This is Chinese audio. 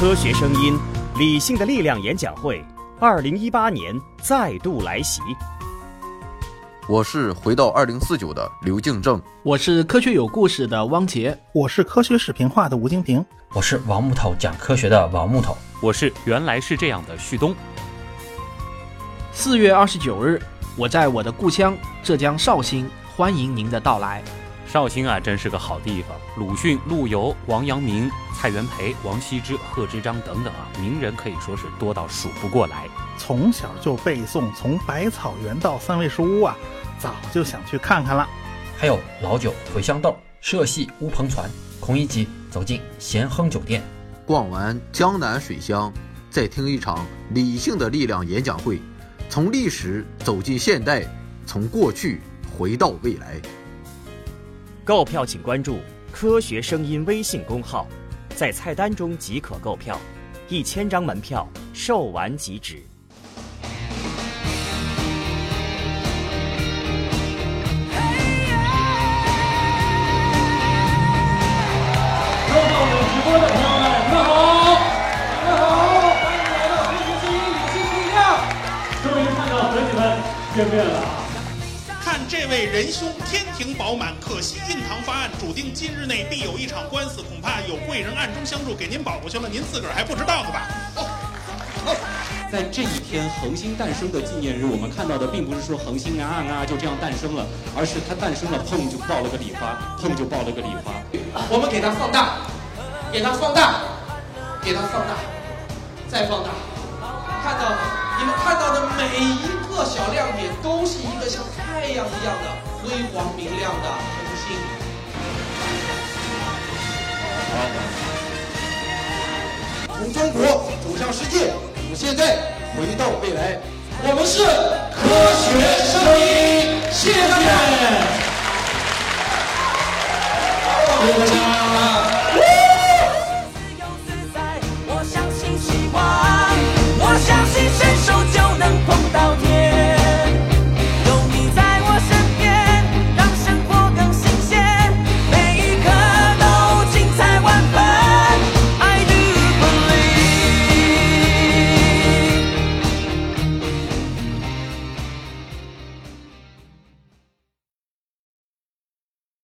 科学声音，理性的力量演讲会，二零一八年再度来袭。我是回到二零四九的刘敬正，我是科学有故事的汪杰，我是科学视频化的吴京平，我是王木头讲科学的王木头，我是原来是这样的旭东。四月二十九日，我在我的故乡浙江绍兴，欢迎您的到来。绍兴啊，真是个好地方。鲁迅、陆游、王阳明、蔡元培、王羲之、贺知章等等啊，名人可以说是多到数不过来。从小就背诵，从百草园到三味书屋啊，早就想去看看了。还有老酒、茴香豆、社戏、乌篷船，孔乙己走进咸亨酒店，逛完江南水乡，再听一场理性的力量演讲会，从历史走进现代，从过去回到未来。购票请关注“科学声音”微信公号，在菜单中即可购票，一千张门票售完即止。收看我们直播的朋友们，你们好，你们好，欢迎来到科学声音理性力量。终于看到和你们见面了啊！看这位仁兄天庭饱满，可惜印堂发暗，注定今日内必有一场官司，恐怕有贵人暗中相助，给您保过去了，您自个儿还不知道呢吧？在这一天恒星诞生的纪念日，我们看到的并不是说恒星啊啊就这样诞生了，而是它诞生了，砰就爆了个礼花，砰就爆了个礼花。我们给它放大，给它放大，给它放大，再放大，看到你们看到的每一个小亮点，都是一个像太阳一样的辉煌明亮的恒星。从中国走向世界，从现在回到未来，我们是科学声音，谢谢